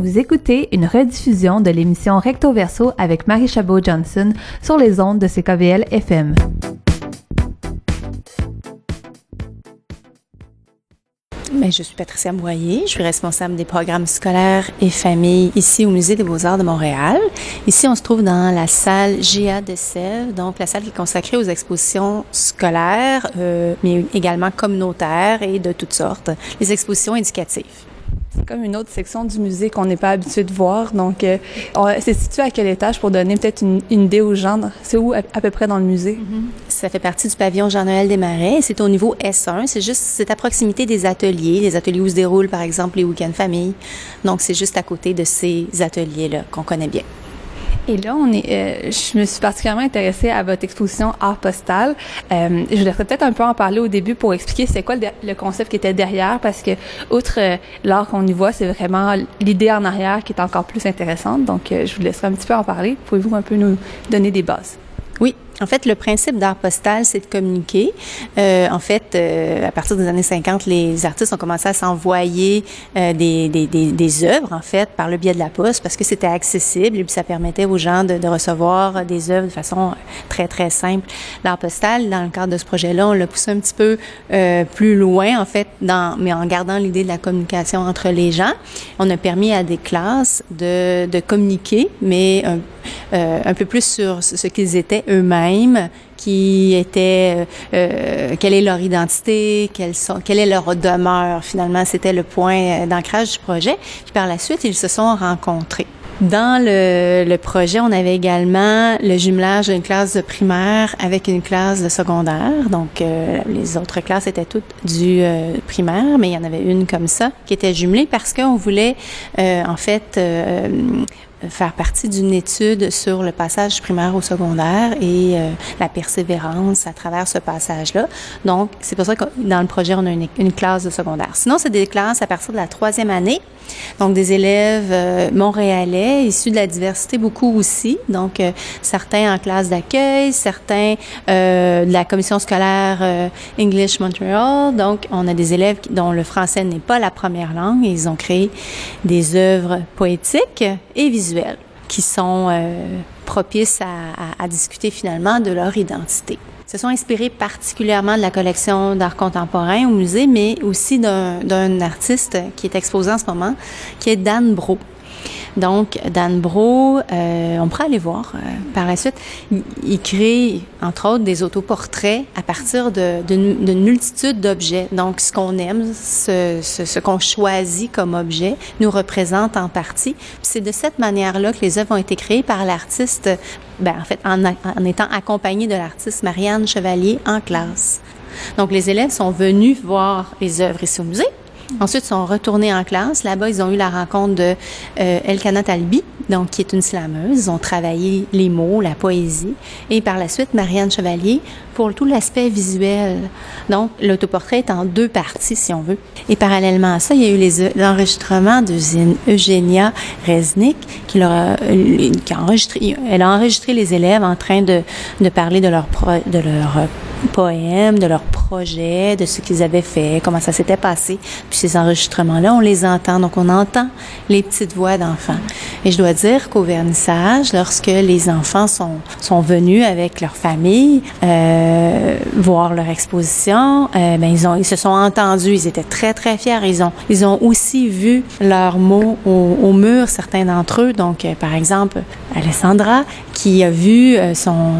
Vous écoutez une rediffusion de l'émission Recto Verso avec Marie Chabot-Johnson sur les ondes de CKVL FM. Je suis Patricia Moyer, je suis responsable des programmes scolaires et familles ici au Musée des Beaux-Arts de Montréal. Ici, on se trouve dans la salle GA de donc la salle qui est consacrée aux expositions scolaires, euh, mais également communautaires et de toutes sortes, les expositions éducatives. C'est comme une autre section du musée qu'on n'est pas habitué de voir. Donc, euh, c'est situé à quel étage pour donner peut-être une, idée aux gens? C'est où à, peu près dans le musée? Mm-hmm. Ça fait partie du pavillon Jean-Noël Desmarais. C'est au niveau S1. C'est juste, c'est à proximité des ateliers, des ateliers où se déroulent, par exemple, les week-ends famille. Donc, c'est juste à côté de ces ateliers-là qu'on connaît bien. Et là, on est, euh, je me suis particulièrement intéressée à votre exposition Art Postal. Euh, je voudrais peut-être un peu en parler au début pour expliquer c'est quoi le, concept qui était derrière, parce que outre euh, l'art qu'on y voit, c'est vraiment l'idée en arrière qui est encore plus intéressante. Donc, je vous laisserai un petit peu en parler. Pouvez-vous un peu nous donner des bases? Oui, en fait, le principe d'art postal, c'est de communiquer. Euh, en fait, euh, à partir des années 50, les artistes ont commencé à s'envoyer euh, des, des, des, des, œuvres, en fait, par le biais de la poste, parce que c'était accessible et puis ça permettait aux gens de, de, recevoir des œuvres de façon très, très simple. L'art postal, dans le cadre de ce projet-là, on l'a poussé un petit peu euh, plus loin, en fait, dans, mais en gardant l'idée de la communication entre les gens. On a permis à des classes de, de communiquer, mais un, euh, un peu plus sur ce qu'ils étaient eux-mêmes qui était euh, euh, quelle est leur identité, quelle, sont, quelle est leur demeure. Finalement, c'était le point d'ancrage du projet. Puis par la suite, ils se sont rencontrés. Dans le, le, projet, on avait également le jumelage d'une classe de primaire avec une classe de secondaire. Donc, euh, les autres classes étaient toutes du primaire, mais il y en avait une comme ça qui était jumelée parce qu'on voulait, en fait, faire partie d'une étude sur le passage primaire au secondaire et euh, la persévérance à travers ce passage-là. Donc, c'est pour ça que dans le projet, on a une, une classe de secondaire. Sinon, c'est des classes à partir de la troisième année. Donc, des élèves euh, montréalais, issus de la diversité beaucoup aussi. Donc, euh, certains en classe d'accueil, certains de la commission scolaire English Montreal. Donc, on a des élèves dont le français n'est pas la première langue. Et ils ont créé des œuvres poétiques et visuelles qui sont euh, propices à, à, discuter finalement de leur identité. Se sont inspirés particulièrement de la collection d'art contemporain au musée, mais aussi d'un artiste qui est exposé en ce moment, qui est Dan Bro. Donc, Dan Bro, euh, on pourrait aller voir euh, par la suite. Il, crée, entre autres, des autoportraits à partir d'une de, multitude d'objets. Donc, ce qu'on aime, ce, ce, ce qu'on choisit comme objet, nous représente en partie. C'est de cette manière-là que les œuvres ont été créées par l'artiste, ben, en fait, en, en étant accompagné de l'artiste Marianne Chevalier en classe. Donc, les élèves sont venus voir les œuvres ici au musée. Ensuite, ils sont retournés en classe. Là-bas, ils ont eu la rencontre de euh, Elkana Talbi, donc qui est une slameuse. Ils ont travaillé les mots, la poésie. Et par la suite, Marianne Chevalier pour tout l'aspect visuel. Donc, l'autoportrait est en deux parties, si on veut. Et parallèlement à ça, il y a eu l'enregistrement de Eugenia Resnick, qui, leur a, qui a enregistré, elle a enregistré les élèves en train de, de parler de leur, de leur poèmes, de leurs projets, de ce qu'ils avaient fait, comment ça s'était passé. Puis ces enregistrements-là, on les entend. Donc, on entend les petites voix d'enfants. Et je dois dire qu'au vernissage, lorsque les enfants sont, sont venus avec leur famille euh, voir leur exposition, euh, ben, ils, ont, ils se sont entendus. Ils étaient très, très fiers. Ils ont, ils ont aussi vu leurs mots au, mur, certains d'entre eux. Donc, euh, par exemple, Alessandra, qui a vu euh, son,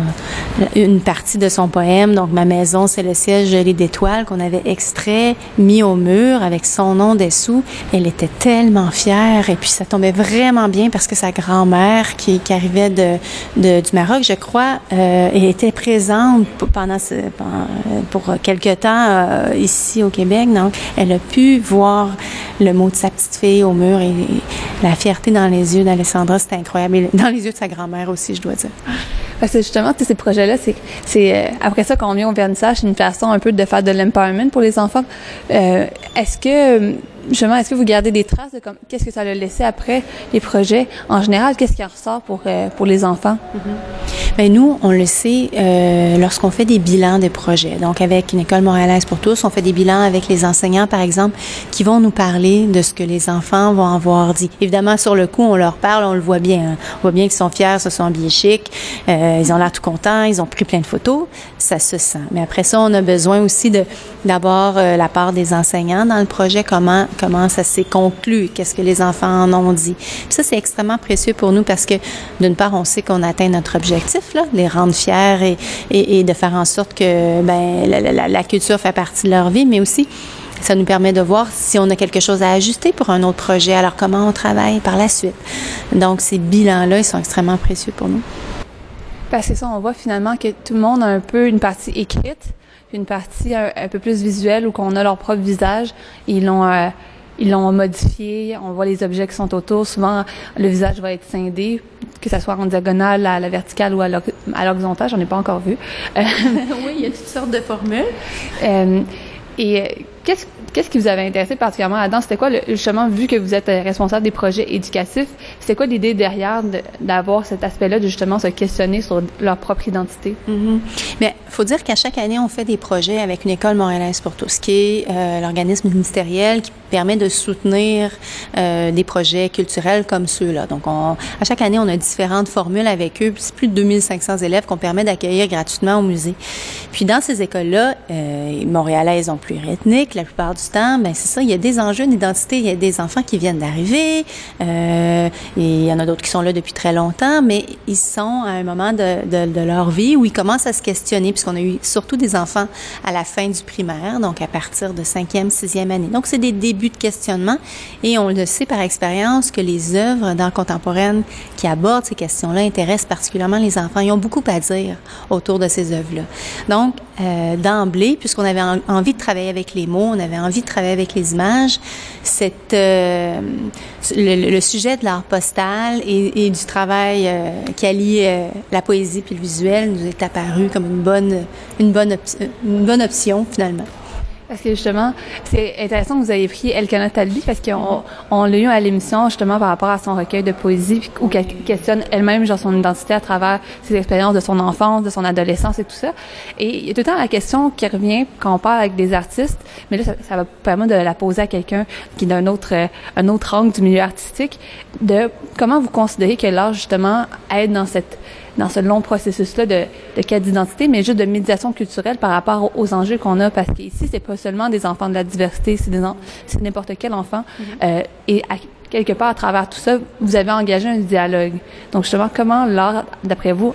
une partie de son poème, donc Ma maison, c'est le ciel gelé d'étoiles, qu'on avait extrait, mis au mur avec son nom dessous. Elle était tellement fière et puis ça tombait vraiment bien parce que sa grand-mère qui, qui arrivait de, de, du Maroc, je crois, euh, était présente pendant, ce, pour quelque temps euh, ici au Québec. Donc, elle a pu voir le mot de sa petite fille au mur et, la fierté dans les yeux d'Alessandra, c'était incroyable. Yeux de sa grand-mère aussi, je dois dire. Parce que justement, ces projets-là, c'est, c'est euh, après ça qu'on vient au vernissage, c'est une façon un peu de faire de l'empowerment pour les enfants. Euh, est-ce que justement, est-ce que vous gardez des traces de qu'est-ce que ça a laissé après les projets? En général Qu'est-ce qui ressort pour euh, pour les enfants? Mm-hmm. Bien, nous, on le sait euh, lorsqu'on fait des bilans de projets. Donc, avec une école montréalaise pour tous, on fait des bilans avec les enseignants, par exemple, qui vont nous parler de ce que les enfants vont avoir dit. Évidemment, sur le coup, on leur parle, on le voit bien. Hein. On voit bien qu'ils sont fiers, se sont habillés chic, euh, ils ont l'air tout contents, ils ont pris plein de photos. Ça se sent. Mais après ça, on a besoin aussi de d'abord la part des enseignants dans le projet, comment comment ça s'est conclu, qu'est-ce que les enfants en ont dit. Ça, c'est extrêmement précieux pour nous parce que, d'une part, on sait qu'on atteint notre objectif, là, les rendre fiers et, et, de faire en sorte que ben, la, la, culture fait partie de leur vie, mais aussi ça nous permet de voir si on a quelque chose à ajuster pour un autre projet, alors comment on travaille par la suite? Donc, ces bilans-là, ils sont extrêmement précieux pour nous. Parce que ça, on voit finalement que tout le monde a un peu une partie écrite, une partie un, peu plus visuelle où qu'on a leur propre visage. Ils l'ont euh, ils l'ont modifié. On voit les objets qui sont autour. Souvent, le visage va être scindé, que ce soit en diagonale, à la verticale ou à l'horizontale. J'en ai pas encore vu. oui, il y a toutes sortes de formules. Euh, et euh, qu'est-ce Qu'est-ce qui vous avait intéressé particulièrement là-dedans? C'était quoi, le, justement, vu que vous êtes euh, responsable des projets éducatifs, c'était quoi l'idée derrière d'avoir cet aspect-là de justement se questionner sur leur propre identité? Mais il faut dire qu'à chaque année, on fait des projets avec une école montréalaise pour tous, qui est euh, l'organisme ministériel qui permet de soutenir euh, des projets culturels comme ceux-là. Donc, on, à chaque année, on a différentes formules avec eux. C'est plus de 2500 élèves qu'on permet d'accueillir gratuitement au musée. Puis, dans ces écoles-là, euh, montréalaises ont pluriethniques, la plupart du temps, ben c'est ça, il y a des enjeux d'identité. Il y a des enfants qui viennent d'arriver, euh, et il y en a d'autres qui sont là depuis très longtemps, mais ils sont à un moment de, leur vie où ils commencent à se questionner, puisqu'on a eu surtout des enfants à la fin du primaire, donc à partir de cinquième, sixième année. Donc, c'est des débuts de questionnement, et on le sait par expérience que les œuvres d'art contemporaine qui abordent ces questions-là intéressent particulièrement les enfants. Ils ont beaucoup à dire autour de ces œuvres-là. Donc, euh, d'emblée, puisqu'on avait envie de travailler avec les mots, on avait envie de travailler avec les images, euh, le, sujet de l'art postal et, du travail euh, qui allie euh, la poésie puis le visuel nous est apparu comme une bonne, une bonne option finalement. Parce que justement, c'est intéressant que vous ayez pris Elkana Talbi parce qu'on on, l'a eu à l'émission justement par rapport à son recueil de poésie où qu'elle questionne elle-même genre son identité à travers ses expériences de son enfance, de son adolescence et tout ça. Et il y a tout le temps la question qui revient quand on parle avec des artistes, mais là ça, va permettre de la poser à quelqu'un qui est d'un autre un autre angle du milieu artistique, de comment vous considérez que l'art justement aide dans cette dans ce long processus-là de, de quête d'identité, mais juste de médiation culturelle par rapport aux, enjeux qu'on a, parce qu'ici, c'est pas seulement des enfants de la diversité, c'est c'est n'importe quel enfant. Mm-hmm. euh, et à, quelque part, à travers tout ça, vous avez engagé un dialogue. Donc, justement, comment l'art, d'après vous,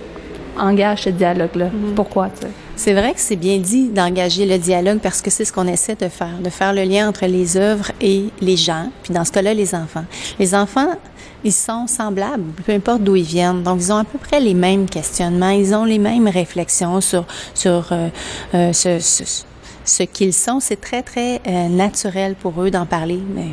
engage ce dialogue-là? Mm-hmm. Pourquoi, tu C'est vrai que c'est bien dit d'engager le dialogue parce que c'est ce qu'on essaie de faire, de faire le lien entre les œuvres et les gens, puis dans ce cas-là, les enfants. Les enfants, ils sont semblables, peu importe d'où ils viennent. Donc, ils ont à peu près les mêmes questionnements, ils ont les mêmes réflexions sur, sur euh, euh, ce, ce ce qu'ils sont, c'est très, très euh, naturel pour eux d'en parler. Mais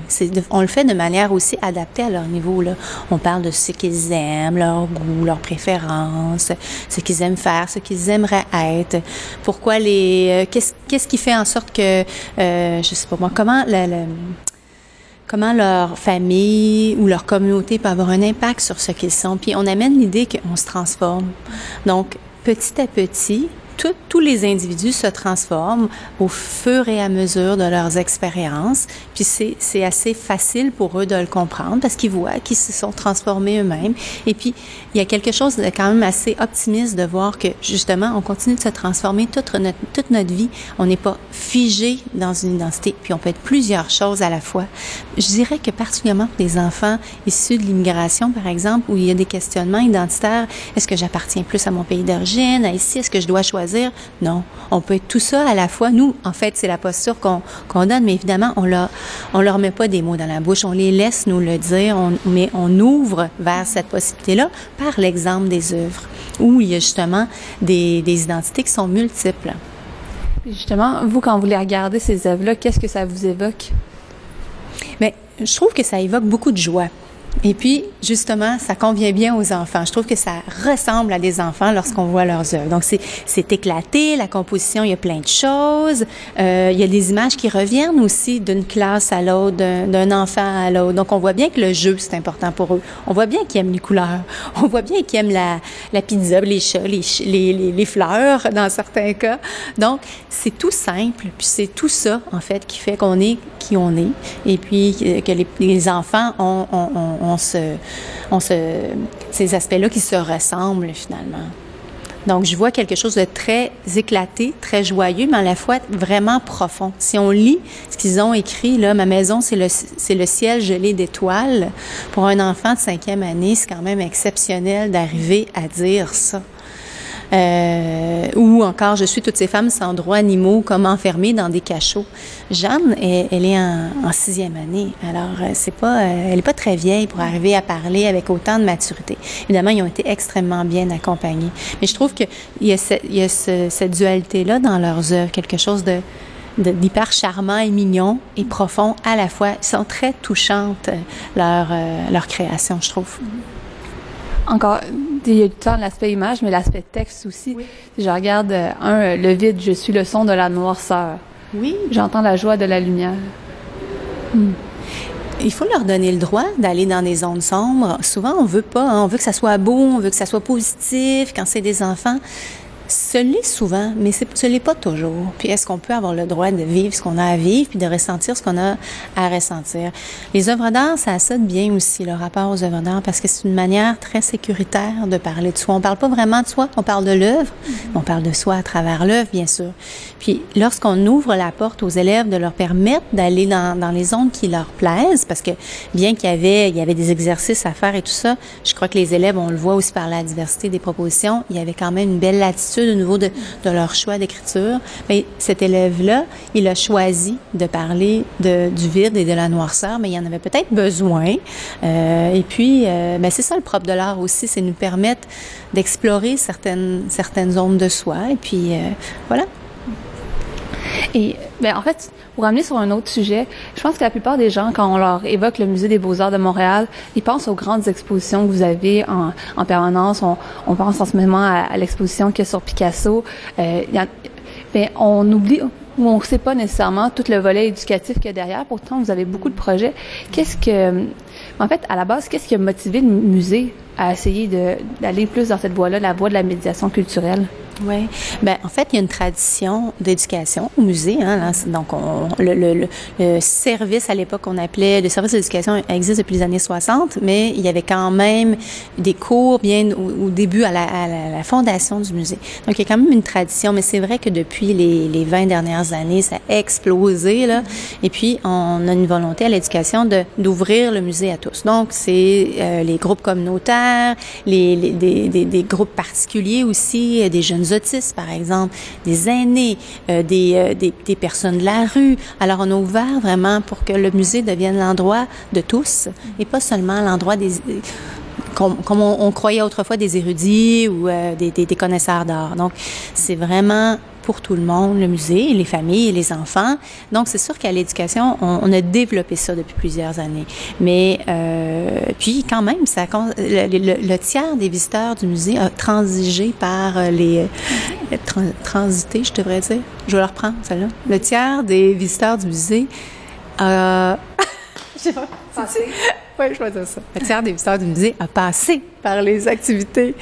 on le fait de manière aussi adaptée à leur niveau. Là. On parle de ce qu'ils aiment, leur goût, leurs préférences, ce qu'ils aiment faire, ce qu'ils aimeraient être. Pourquoi les... qu'est-ce, qu'est-ce qui fait en sorte que... Euh, je sais pas moi, comment... Le, le, comment leur famille ou leur communauté peut avoir un impact sur ce qu'ils sont? Puis on amène l'idée qu'on se transforme. Donc, petit à petit, tous les individus se transforment au fur et à mesure de leurs expériences. Puis c'est assez facile pour eux de le comprendre parce qu'ils voient qu'ils se sont transformés eux-mêmes. Et puis, il y a quelque chose de quand même assez optimiste de voir que, justement, on continue de se transformer toute notre, toute notre vie. On n'est pas figé dans une identité. Puis on peut être plusieurs choses à la fois. Je dirais que particulièrement pour les enfants issus de l'immigration, par exemple, où il y a des questionnements identitaires, est-ce que j'appartiens plus à mon pays d'origine, ici, est-ce que je dois choisir? Non, on peut être tout ça à la fois. Nous, en fait, c'est la posture qu'on donne, mais évidemment, on leur, on leur met pas des mots dans la bouche, on les laisse nous le dire, on, mais on ouvre vers cette possibilité-là par l'exemple des œuvres, où il y a justement des, des identités qui sont multiples. Justement, vous, quand vous les regardez, ces œuvres-là, qu'est-ce que ça vous évoque? Mais je trouve que ça évoque beaucoup de joie. Et puis, justement, ça convient bien aux enfants. Je trouve que ça ressemble à des enfants lorsqu'on voit leurs œuvres. Donc, c'est éclaté, la composition, il y a plein de choses. Euh, il y a des images qui reviennent aussi d'une classe à l'autre, d'un enfant à l'autre. Donc, on voit bien que le jeu, c'est important pour eux. On voit bien qu'ils aiment les couleurs. On voit bien qu'ils aiment la, la pizza, les chats, les, les, les, fleurs, dans certains cas. Donc, c'est tout simple. Puis, c'est tout ça, en fait, qui fait qu'on est qui on est. Et puis, que les, les enfants ont, ont, ont on se, ces aspects-là qui se ressemblent finalement. Donc, je vois quelque chose de très éclaté, très joyeux, mais à la fois vraiment profond. Si on lit ce qu'ils ont écrit, là, ma maison, c'est le, c'est le ciel gelé d'étoiles. Pour un enfant de cinquième année, c'est quand même exceptionnel d'arriver à dire ça. Euh, ou encore, je suis toutes ces femmes sans droits animaux comme enfermées dans des cachots. Jeanne, elle, est en, sixième année, alors euh, c'est pas, euh, elle est pas très vieille pour arriver à parler avec autant de maturité. Évidemment, ils ont été extrêmement bien accompagnés. Mais je trouve qu'il y a, il y a cette dualité-là dans leurs œuvres, quelque chose de d'hyper charmant et mignon et profond à la fois. Ils sont très touchantes, leur, leur création, je trouve. Encore, il y a tant l'aspect image, mais l'aspect texte aussi. Si je regarde, euh, un, le vide, je suis le son de la noirceur. Oui. J'entends la joie de la lumière. Hmm. Il faut leur donner le droit d'aller dans des zones sombres. Souvent, on veut pas. Hein. On veut que ça soit beau, on veut que ça soit positif. Quand c'est des enfants, ce l'est souvent, mais ce l'est pas toujours. Puis est-ce qu'on peut avoir le droit de vivre ce qu'on a à vivre, puis de ressentir ce qu'on a à ressentir? Les œuvres d'art, ça a ça de bien aussi, le rapport aux œuvres d'art, parce que c'est une manière très sécuritaire de parler de soi. On parle pas vraiment de soi, on parle de l'œuvre, mm-hmm. on parle de soi à travers l'œuvre, bien sûr. Puis lorsqu'on ouvre la porte aux élèves de leur permettre d'aller dans, dans les zones qui leur plaisent, parce que bien qu'il y avait, il y avait des exercices à faire et tout ça, je crois que les élèves, on le voit aussi par la diversité des propositions, il y avait quand même une belle latitude de nouveau de, leur choix d'écriture. Mais cet élève-là, il a choisi de parler du vide et de la noirceur, mais il en avait peut-être besoin. Euh, et puis, euh, ben c'est ça le propre de l'art aussi, c'est nous permettre d'explorer certaines, certaines zones de soi. Et puis, euh, voilà. Et ben, en fait, pour ramener sur un autre sujet, je pense que la plupart des gens, quand on leur évoque le Musée des beaux-arts de Montréal, ils pensent aux grandes expositions que vous avez en, en permanence. On, pense en ce moment à, l'exposition qu'il y a sur Picasso. Euh, ben, on oublie ou on ne sait pas nécessairement tout le volet éducatif qu'il y a derrière. Pourtant, vous avez beaucoup de projets. Qu'est-ce que, en fait, à la base, qu'est-ce qui a motivé le musée à essayer d'aller plus dans cette voie-là, la voie de la médiation culturelle? Oui. Ben, en fait, il y a une tradition d'éducation au musée. Hein, donc, on, le, le, le, service à l'époque qu'on appelait le service d'éducation existe depuis les années 60, mais il y avait quand même des cours bien au, début à la, à, la, fondation du musée. Donc, il y a quand même une tradition, mais c'est vrai que depuis les, les 20 dernières années, ça a explosé. Là. Et puis, on a une volonté à l'éducation de d'ouvrir le musée à tous. Donc, c'est euh, les groupes communautaires, les, les des, des, des groupes particuliers aussi, des jeunes autistes, par exemple, des aînés, euh, des, euh, des, des, personnes de la rue. Alors, on a ouvert vraiment pour que le musée devienne l'endroit de tous et pas seulement l'endroit des comme, comme on, on, croyait autrefois des érudits ou euh, des, des, des, connaisseurs d'art. Donc, c'est vraiment pour tout le monde, le musée, les familles, les enfants. Donc, c'est sûr qu'à l'éducation, on, on, a développé ça depuis plusieurs années. Mais euh, puis, quand même, ça, le, le, le, tiers des visiteurs du musée a transigé par euh, les euh, transité, je devrais dire. Je vais le reprendre, celle-là. Le tiers des visiteurs du musée a je sais pas. Oui, je vois ça. Le tiers des visiteurs du musée a passé par les activités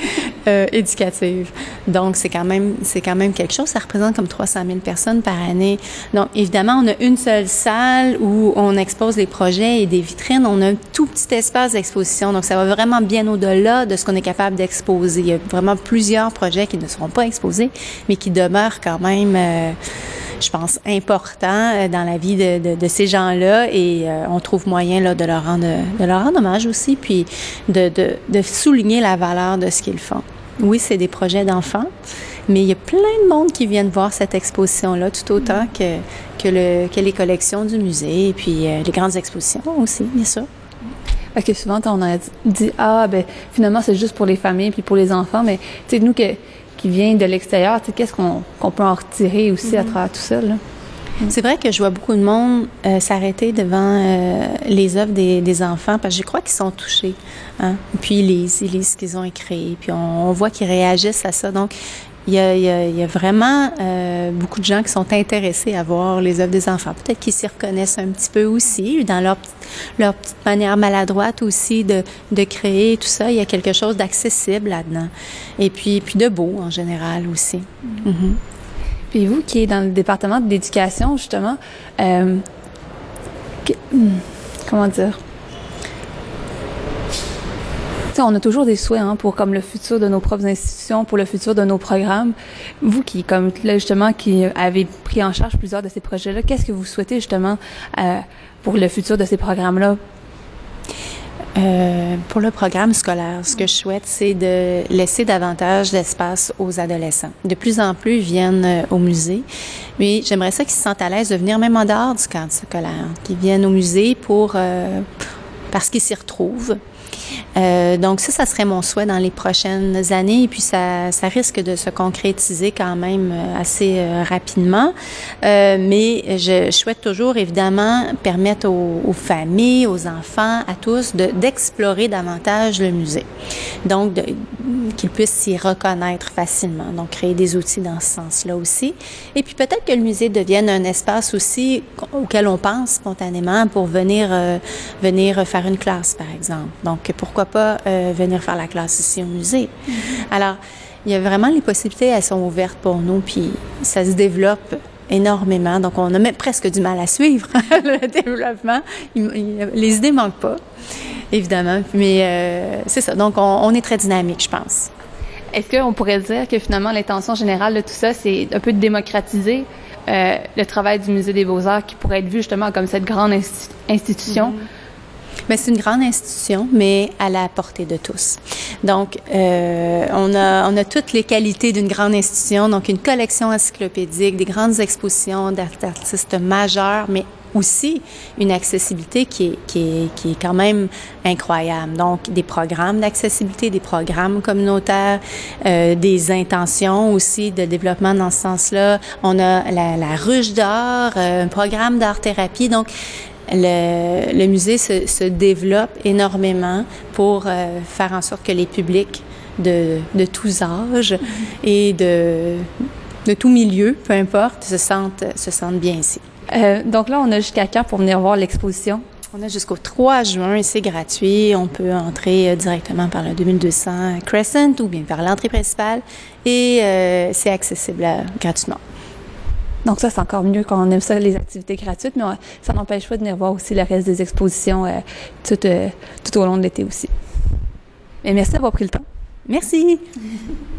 euh, éducatives. Donc, c'est quand même, c'est quand même quelque chose. Ça représente comme 300 000 personnes par année. Donc, évidemment, on a une seule salle où on expose les projets et des vitrines. On a un tout petit espace d'exposition. Donc, ça va vraiment bien au-delà de ce qu'on est capable d'exposer. Il y a vraiment plusieurs projets qui ne seront pas exposés, mais qui demeurent quand même... Euh, je pense, important euh, dans la vie de, ces gens-là et euh, on trouve moyen là, de, leur rendre, de leur rendre hommage aussi, puis de, souligner la valeur de ce qu'ils font. Oui, c'est des projets d'enfants, mais il y a plein de monde qui viennent voir cette exposition-là, tout autant que les collections du musée et puis euh, les grandes expositions aussi, bien sûr. Parce que souvent, on a dit, ah, ben finalement, c'est juste pour les familles puis pour les enfants, mais tu sais, nous, que qui vient de l'extérieur, qu'est-ce qu'on peut en retirer aussi à mm-hmm. travers tout ça? Là? C'est vrai que je vois beaucoup de monde euh, s'arrêter devant euh, les œuvres des, des, enfants parce que je crois qu'ils sont touchés. Hein? Puis ils lisent, ils lisent ce qu'ils ont écrit, puis on, on voit qu'ils réagissent à ça. Donc, il y a, il y a, il y a vraiment euh, beaucoup de gens qui sont intéressés à voir les œuvres des enfants. Peut-être qu'ils s'y reconnaissent un petit peu aussi, dans leur, leur petite manière maladroite aussi de, de créer tout ça. Il y a quelque chose d'accessible là-dedans. Et puis, puis de beau en général aussi. Mm -hmm. Puis vous qui êtes dans le département de l'éducation, justement, euh, que, comment dire? On a toujours des souhaits hein, pour comme le futur de nos propres institutions, pour le futur de nos programmes. Vous qui, comme là justement, qui avez pris en charge plusieurs de ces projets-là, qu'est-ce que vous souhaitez justement euh, pour le futur de ces programmes-là? Euh, pour le programme scolaire, ce que je souhaite, c'est de laisser davantage d'espace aux adolescents. De plus en plus, viennent euh, au musée, mais j'aimerais ça qu'ils se sentent à l'aise de venir même en dehors du cadre scolaire, qu'ils viennent au musée pour parce qu'ils s'y retrouvent. Euh, donc ça, ça serait mon souhait dans les prochaines années. Et puis ça, ça risque de se concrétiser quand même assez euh, rapidement. Euh, mais je, souhaite toujours évidemment permettre aux, aux familles, aux enfants, à tous d'explorer davantage le musée. Donc qu'ils puissent s'y reconnaître facilement. Donc créer des outils dans ce sens-là aussi. Et puis peut-être que le musée devienne un espace aussi auquel on pense spontanément pour venir venir faire une classe, par exemple. Donc pourquoi pas euh, venir faire la classe ici au musée. Mm -hmm. Alors, il y a vraiment les possibilités, elles sont ouvertes pour nous, puis ça se développe énormément. Donc, on a même presque du mal à suivre le développement. Il, il, les idées manquent pas, évidemment, mais euh, c'est ça. Donc, on, on, est très dynamique, je pense. Est-ce qu'on pourrait dire que finalement, l'intention générale de tout ça, c'est un peu de démocratiser euh, le travail du Musée des Beaux-Arts qui pourrait être vu justement comme cette grande insti institution? Mm -hmm. Mais c'est une grande institution, mais à la portée de tous. Donc, euh, on, a, on a toutes les qualités d'une grande institution, donc une collection encyclopédique, des grandes expositions d'artistes majeurs, mais aussi une accessibilité qui est, qui est, qui est quand même incroyable. Donc, des programmes d'accessibilité, des programmes communautaires, euh, des intentions aussi de développement dans ce sens-là. On a la, la ruche d'art, euh, un programme d'art-thérapie. Donc, le, le musée se, se, développe énormément pour euh, faire en sorte que les publics de, de tous âges et de, de tout milieu, peu importe, se sentent, se sentent bien ici. Euh, donc là, on a jusqu'à quand pour venir voir l'exposition? On a jusqu'au 3 juin et c'est gratuit. On peut entrer directement par le 2200 Crescent ou bien par l'entrée principale et euh, c'est accessible gratuitement. Donc ça, c'est encore mieux quand on aime ça, les activités gratuites, mais ça n'empêche pas de venir voir aussi le reste des expositions euh, tout, euh, tout au long de l'été aussi. Mais merci d'avoir pris le temps. Merci.